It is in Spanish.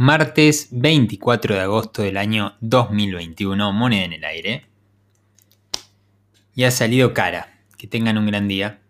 Martes 24 de agosto del año 2021, moneda en el aire. Y ha salido cara. Que tengan un gran día.